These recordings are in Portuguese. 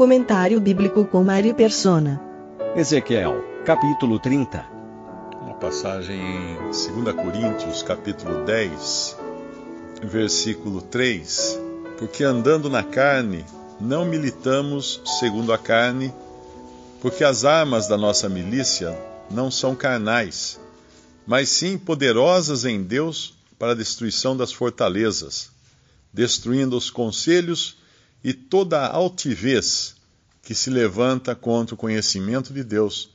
Comentário bíblico com Mário Persona. Ezequiel, capítulo 30. Uma passagem em 2 Coríntios, capítulo 10, versículo 3. Porque andando na carne, não militamos segundo a carne, porque as armas da nossa milícia não são carnais, mas sim poderosas em Deus para a destruição das fortalezas, destruindo os conselhos e toda a altivez que se levanta contra o conhecimento de Deus,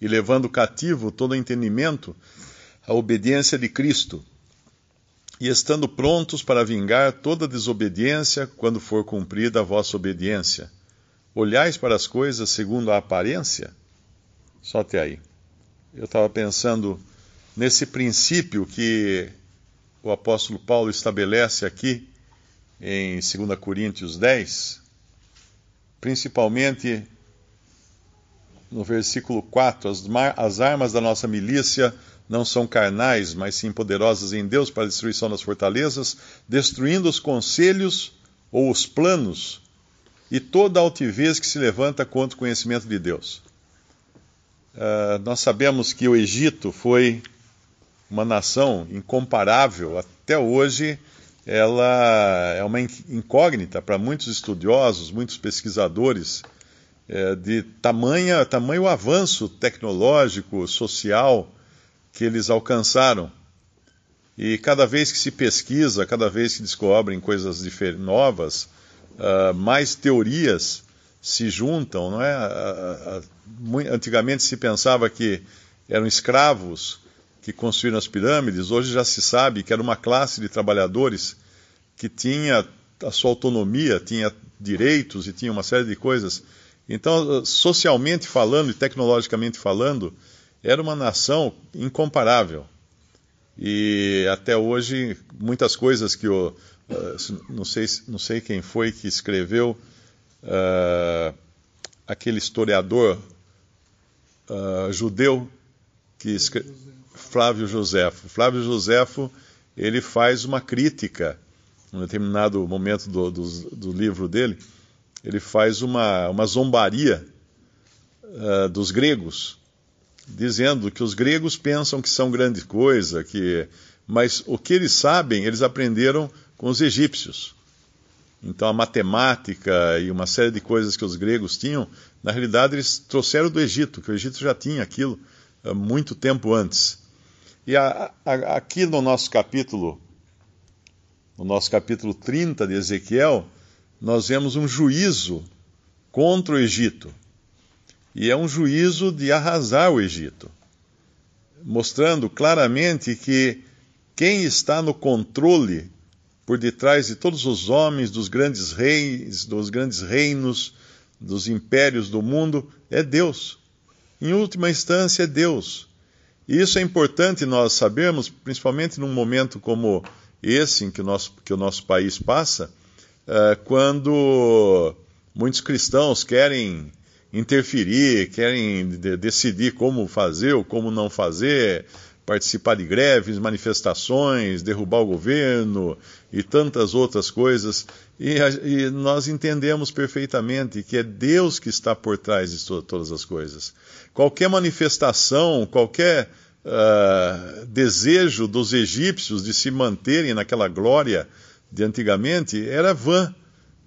e levando cativo todo entendimento à obediência de Cristo, e estando prontos para vingar toda desobediência quando for cumprida a vossa obediência. Olhais para as coisas segundo a aparência? Só até aí. Eu estava pensando nesse princípio que o apóstolo Paulo estabelece aqui em 2 Coríntios 10, principalmente no versículo 4: as, as, armas da nossa milícia não são carnais, mas sim poderosas em Deus para a destruição das fortalezas, destruindo os conselhos ou os planos e toda altivez que se levanta contra o conhecimento de Deus. Uh, nós sabemos que o Egito foi uma nação incomparável, até hoje ela é uma incógnita para muitos estudiosos, muitos pesquisadores, é, de tamanha, tamanho avanço tecnológico, social que eles alcançaram. E cada vez que se pesquisa, cada vez que descobrem coisas novas, uh, mais teorias se juntam, não é? Uh, uh, antigamente se pensava que eram escravos que construíram as pirâmides, hoje já se sabe que era uma classe de trabalhadores que tinha a sua autonomia, tinha direitos e tinha uma série de coisas. Então, socialmente falando e tecnologicamente falando, era uma nação incomparável. E até hoje, muitas coisas que o. Uh, não, sei, não sei quem foi que escreveu, uh, aquele historiador uh, judeu que escreveu. Flávio Josefo. Flávio Josefo ele faz uma crítica, em um determinado momento do, do, do livro dele, ele faz uma, uma zombaria uh, dos gregos, dizendo que os gregos pensam que são grande coisa, que, mas o que eles sabem, eles aprenderam com os egípcios. Então a matemática e uma série de coisas que os gregos tinham, na realidade eles trouxeram do Egito, que o Egito já tinha aquilo uh, muito tempo antes. E a, a, aqui no nosso capítulo, no nosso capítulo 30 de Ezequiel, nós vemos um juízo contra o Egito. E é um juízo de arrasar o Egito, mostrando claramente que quem está no controle por detrás de todos os homens, dos grandes reis, dos grandes reinos, dos impérios do mundo, é Deus. Em última instância, é Deus. E isso é importante nós sabermos, principalmente num momento como esse em que o nosso, que o nosso país passa, uh, quando muitos cristãos querem interferir, querem de decidir como fazer ou como não fazer, participar de greves, manifestações, derrubar o governo e tantas outras coisas. E, e, nós entendemos perfeitamente que é Deus que está por trás de to todas as coisas. Qualquer manifestação, qualquer uh, desejo dos egípcios de se manterem naquela glória de antigamente era vã,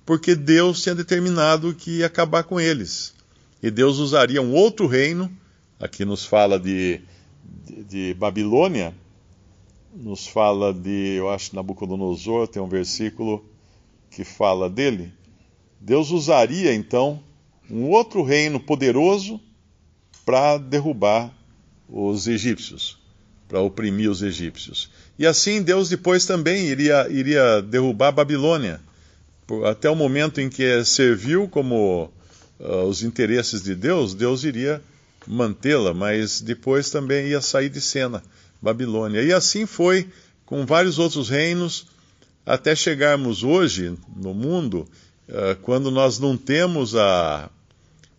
porque Deus tinha determinado que ia acabar com eles. E Deus usaria um outro reino, aqui nos fala de, de, de Babilônia, nos fala de, eu acho, Nabucodonosor, tem um versículo que fala dele. Deus usaria então um outro reino poderoso para derrubar os egípcios, para oprimir os egípcios. E assim Deus depois também iria, iria derrubar a Babilônia, até o momento em que serviu como uh, os interesses de Deus, Deus iria mantê-la, mas depois também ia sair de cena, Babilônia. E assim foi com vários outros reinos, até chegarmos hoje no mundo, uh, quando nós não temos a,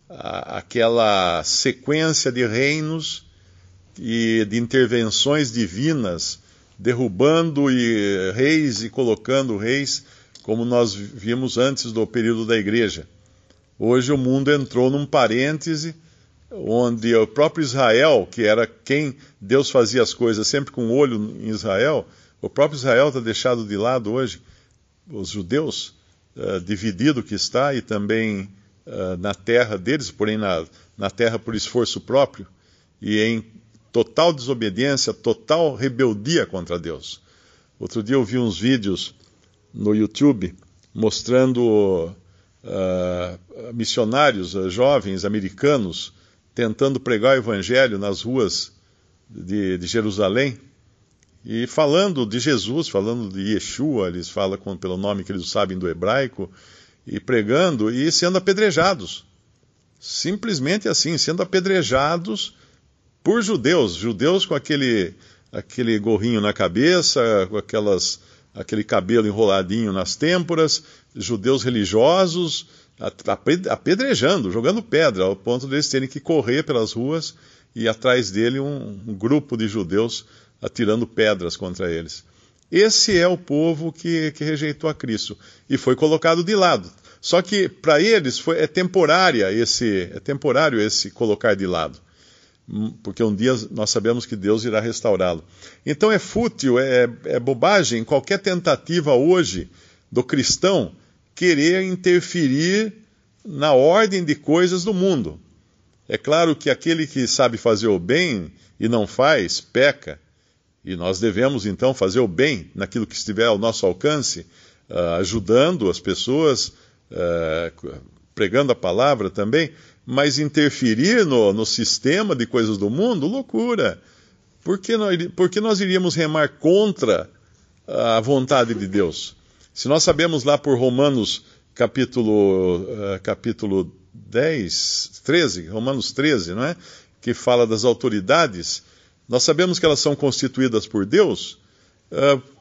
a, aquela sequência de reinos e de intervenções divinas, derrubando e, reis e colocando reis, como nós vimos antes do período da igreja. Hoje o mundo entrou num parêntese onde o próprio Israel, que era quem Deus fazia as coisas sempre com o olho em Israel, o próprio Israel está deixado de lado hoje. Os judeus, uh, dividido que está, e também uh, na terra deles, porém na, na terra por esforço próprio, e em total desobediência, total rebeldia contra Deus. Outro dia eu vi uns vídeos no YouTube mostrando uh, missionários uh, jovens americanos tentando pregar o evangelho nas ruas de, de, Jerusalém e falando de Jesus, falando de Yeshua, eles falam com, pelo nome que eles sabem do hebraico, e pregando e sendo apedrejados. Simplesmente assim, sendo apedrejados por judeus, judeus com aquele, aquele gorrinho na cabeça, com aquelas, aquele cabelo enroladinho nas têmporas, judeus religiosos apedrejando, jogando pedra, ao ponto de eles terem que correr pelas ruas e atrás dele um, um grupo de judeus atirando pedras contra eles. Esse é o povo que, que rejeitou a Cristo e foi colocado de lado. Só que para eles foi, é temporária esse é temporário esse colocar de lado, porque um dia nós sabemos que Deus irá restaurá-lo. Então é fútil, é, é bobagem qualquer tentativa hoje do cristão querer interferir na ordem de coisas do mundo. É claro que aquele que sabe fazer o bem e não faz, peca. E nós devemos então fazer o bem naquilo que estiver ao nosso alcance, uh, ajudando as pessoas, uh, pregando a palavra também, mas interferir no, no, sistema de coisas do mundo, loucura. Por que, nós, por que nós iríamos remar contra a vontade de Deus? Se nós sabemos lá por Romanos capítulo, uh, capítulo 10, 13, Romanos 13, não é? Que fala das autoridades, nós sabemos que elas são constituídas por Deus.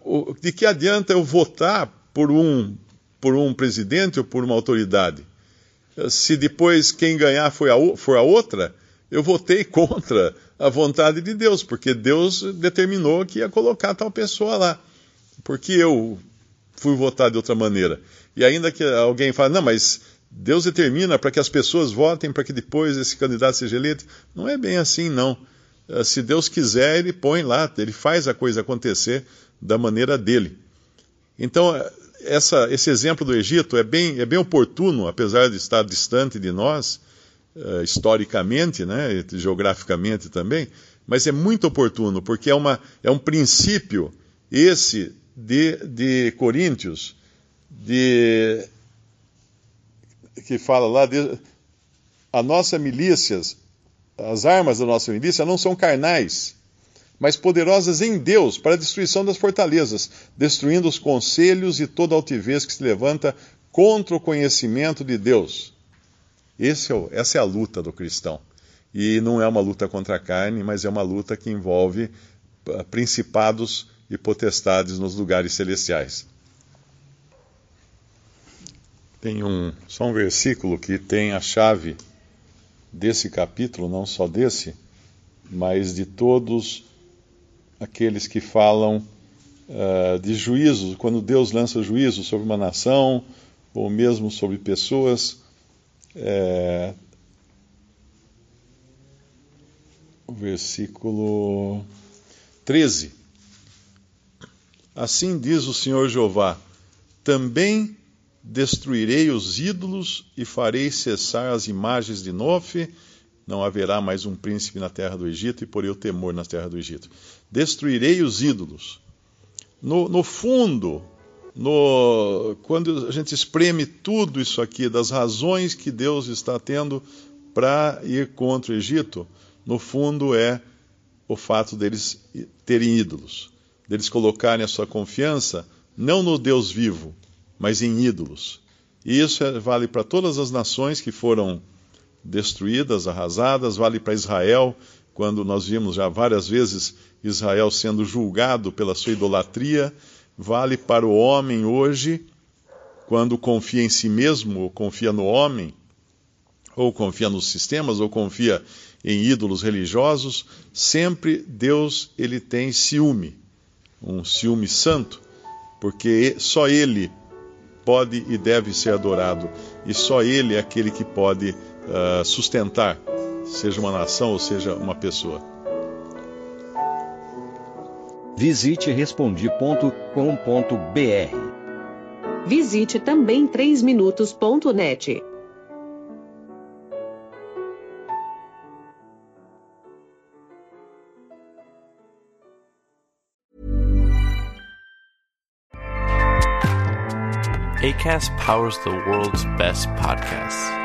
Uh, de que adianta eu votar por um, por um presidente ou por uma autoridade? Se depois quem ganhar foi a, for a outra, eu votei contra a vontade de Deus, porque Deus determinou que ia colocar tal pessoa lá. Porque eu fui votar de outra maneira. E ainda que alguém fale, não, mas Deus determina para que as pessoas votem para que depois esse candidato seja eleito. Não é bem assim, não. Eh, se Deus quiser, ele põe lá, ele faz a coisa acontecer da maneira dele. Então, eh, essa, esse exemplo do Egito é bem, é bem oportuno, apesar de estar distante de nós, uh, historicamente, né, geograficamente também, mas é muito oportuno, porque é, uma, é um princípio, esse de, de Coríntios, de, que fala lá, de, a nossa milícias, as armas da nossa milícia não são carnais, mas poderosas em Deus para a destruição das fortalezas, destruindo os conselhos e toda altivez que se levanta contra o conhecimento de Deus. É essa é a luta do cristão. E não é uma luta contra a carne, mas é uma luta que envolve ah, principados e potestades nos lugares celestiais. Tem um, só um versículo que tem a chave desse capítulo, não só desse, mas de todos aqueles que falam uh, de juízo, quando Deus lança juízo sobre uma nação, ou mesmo sobre pessoas. É, o versículo 13 Assim diz o Senhor Jeová: também destruirei os ídolos e farei cessar as imagens de Nofe. Não haverá mais um príncipe na terra do Egito e porei o temor na terra do Egito. Destruirei os ídolos. No, no fundo, no, quando a gente espreme tudo isso aqui, das razões que Deus está tendo para ir contra o Egito, no fundo é o fato deles terem ídolos deles colocarem a sua confiança não no Deus vivo, mas em ídolos. E isso é, vale para todas as nações que foram destruídas, arrasadas, vale para Israel, quando nós vimos já várias vezes Israel sendo julgado pela sua idolatria, vale para o homem hoje, quando confia em si mesmo, ou confia no homem, ou confia nos sistemas, ou confia em ídolos religiosos, sempre Deus ele tem ciúme, um ciúme santo, porque só ele pode e deve ser adorado, e só ele é aquele que pode uh, sustentar, seja uma nação ou seja uma pessoa. Visite respondi.com.br. Visite também 3minutos.net. ACAST powers the world's best podcasts.